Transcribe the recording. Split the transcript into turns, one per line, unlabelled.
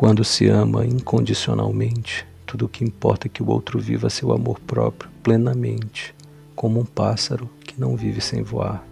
Quando se ama incondicionalmente, tudo o que importa é que o outro viva seu amor próprio plenamente, como um pássaro que não vive sem voar.